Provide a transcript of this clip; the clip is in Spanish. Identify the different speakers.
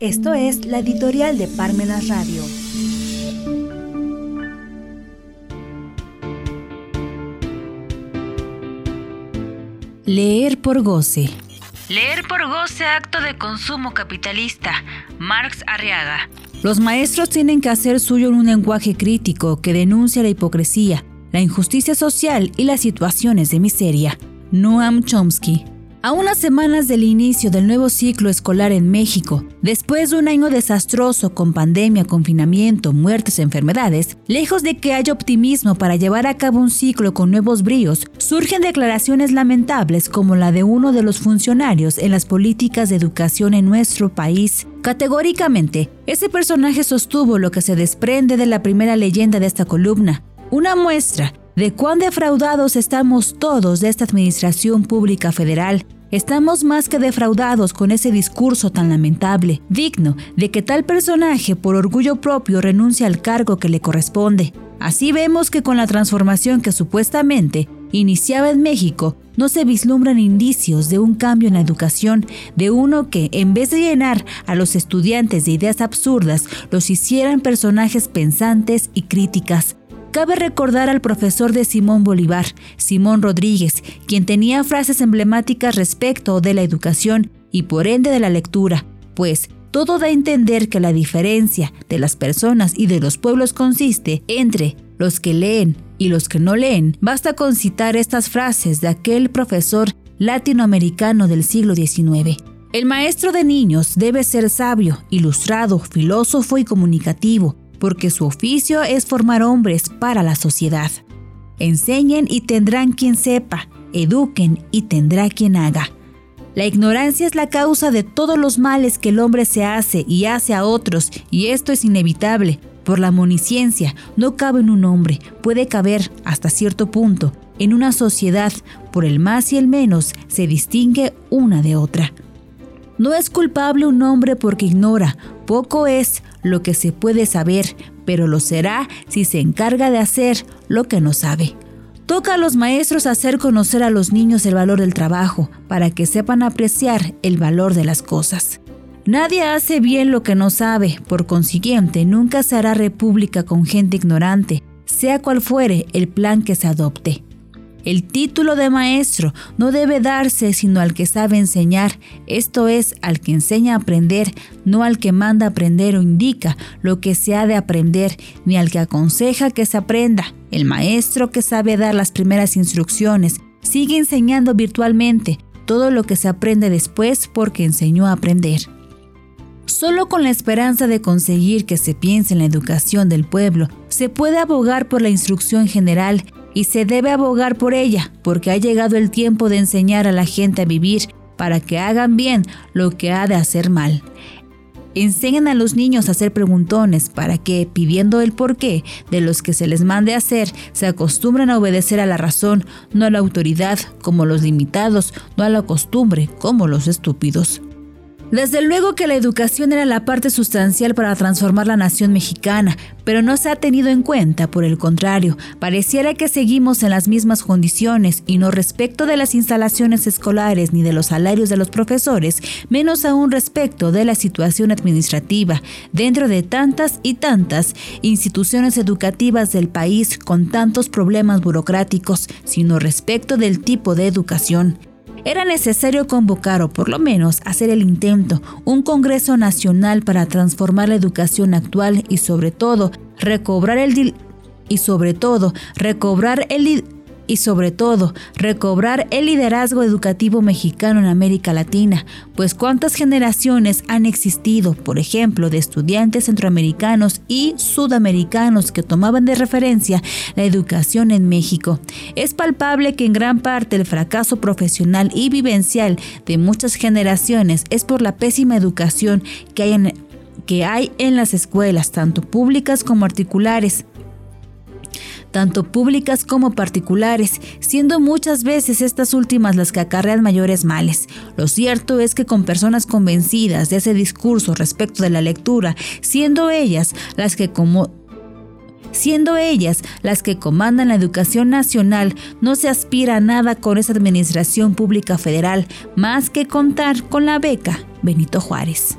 Speaker 1: Esto es la editorial de Parmenas Radio.
Speaker 2: Leer por goce.
Speaker 3: Leer por goce acto de consumo capitalista. Marx Arriaga.
Speaker 2: Los maestros tienen que hacer suyo un lenguaje crítico que denuncia la hipocresía, la injusticia social y las situaciones de miseria. Noam Chomsky. A unas semanas del inicio del nuevo ciclo escolar en México, después de un año desastroso con pandemia, confinamiento, muertes, enfermedades, lejos de que haya optimismo para llevar a cabo un ciclo con nuevos bríos, surgen declaraciones lamentables como la de uno de los funcionarios en las políticas de educación en nuestro país. Categóricamente, ese personaje sostuvo lo que se desprende de la primera leyenda de esta columna, una muestra de cuán defraudados estamos todos de esta Administración Pública Federal. Estamos más que defraudados con ese discurso tan lamentable, digno de que tal personaje por orgullo propio renuncie al cargo que le corresponde. Así vemos que con la transformación que supuestamente iniciaba en México, no se vislumbran indicios de un cambio en la educación, de uno que, en vez de llenar a los estudiantes de ideas absurdas, los hicieran personajes pensantes y críticas. Cabe recordar al profesor de Simón Bolívar, Simón Rodríguez, quien tenía frases emblemáticas respecto de la educación y por ende de la lectura, pues todo da a entender que la diferencia de las personas y de los pueblos consiste entre los que leen y los que no leen. Basta con citar estas frases de aquel profesor latinoamericano del siglo XIX. El maestro de niños debe ser sabio, ilustrado, filósofo y comunicativo, porque su oficio es formar hombres para la sociedad. Enseñen y tendrán quien sepa, eduquen y tendrá quien haga. La ignorancia es la causa de todos los males que el hombre se hace y hace a otros, y esto es inevitable. Por la monisciencia no cabe en un hombre, puede caber hasta cierto punto. En una sociedad, por el más y el menos, se distingue una de otra. No es culpable un hombre porque ignora, poco es lo que se puede saber, pero lo será si se encarga de hacer lo que no sabe. Toca a los maestros hacer conocer a los niños el valor del trabajo, para que sepan apreciar el valor de las cosas. Nadie hace bien lo que no sabe, por consiguiente nunca se hará república con gente ignorante, sea cual fuere el plan que se adopte. El título de maestro no debe darse sino al que sabe enseñar, esto es, al que enseña a aprender, no al que manda aprender o indica lo que se ha de aprender, ni al que aconseja que se aprenda. El maestro que sabe dar las primeras instrucciones sigue enseñando virtualmente todo lo que se aprende después porque enseñó a aprender. Solo con la esperanza de conseguir que se piense en la educación del pueblo, se puede abogar por la instrucción general y se debe abogar por ella, porque ha llegado el tiempo de enseñar a la gente a vivir para que hagan bien lo que ha de hacer mal. Enseñan a los niños a hacer preguntones para que, pidiendo el porqué de los que se les mande hacer, se acostumbren a obedecer a la razón, no a la autoridad, como los limitados, no a la costumbre, como los estúpidos. Desde luego que la educación era la parte sustancial para transformar la nación mexicana, pero no se ha tenido en cuenta, por el contrario, pareciera que seguimos en las mismas condiciones y no respecto de las instalaciones escolares ni de los salarios de los profesores, menos aún respecto de la situación administrativa dentro de tantas y tantas instituciones educativas del país con tantos problemas burocráticos, sino respecto del tipo de educación. Era necesario convocar o por lo menos hacer el intento, un Congreso Nacional para transformar la educación actual y sobre todo recobrar el y sobre todo recobrar el y sobre todo recobrar el liderazgo educativo mexicano en América Latina, pues cuántas generaciones han existido, por ejemplo, de estudiantes centroamericanos y sudamericanos que tomaban de referencia la educación en México. Es palpable que en gran parte el fracaso profesional y vivencial de muchas generaciones es por la pésima educación que hay en, que hay en las escuelas, tanto públicas como particulares tanto públicas como particulares, siendo muchas veces estas últimas las que acarrean mayores males. Lo cierto es que con personas convencidas de ese discurso respecto de la lectura, siendo ellas las que como Siendo ellas las que comandan la educación nacional, no se aspira a nada con esa administración pública federal más que contar con la beca Benito Juárez.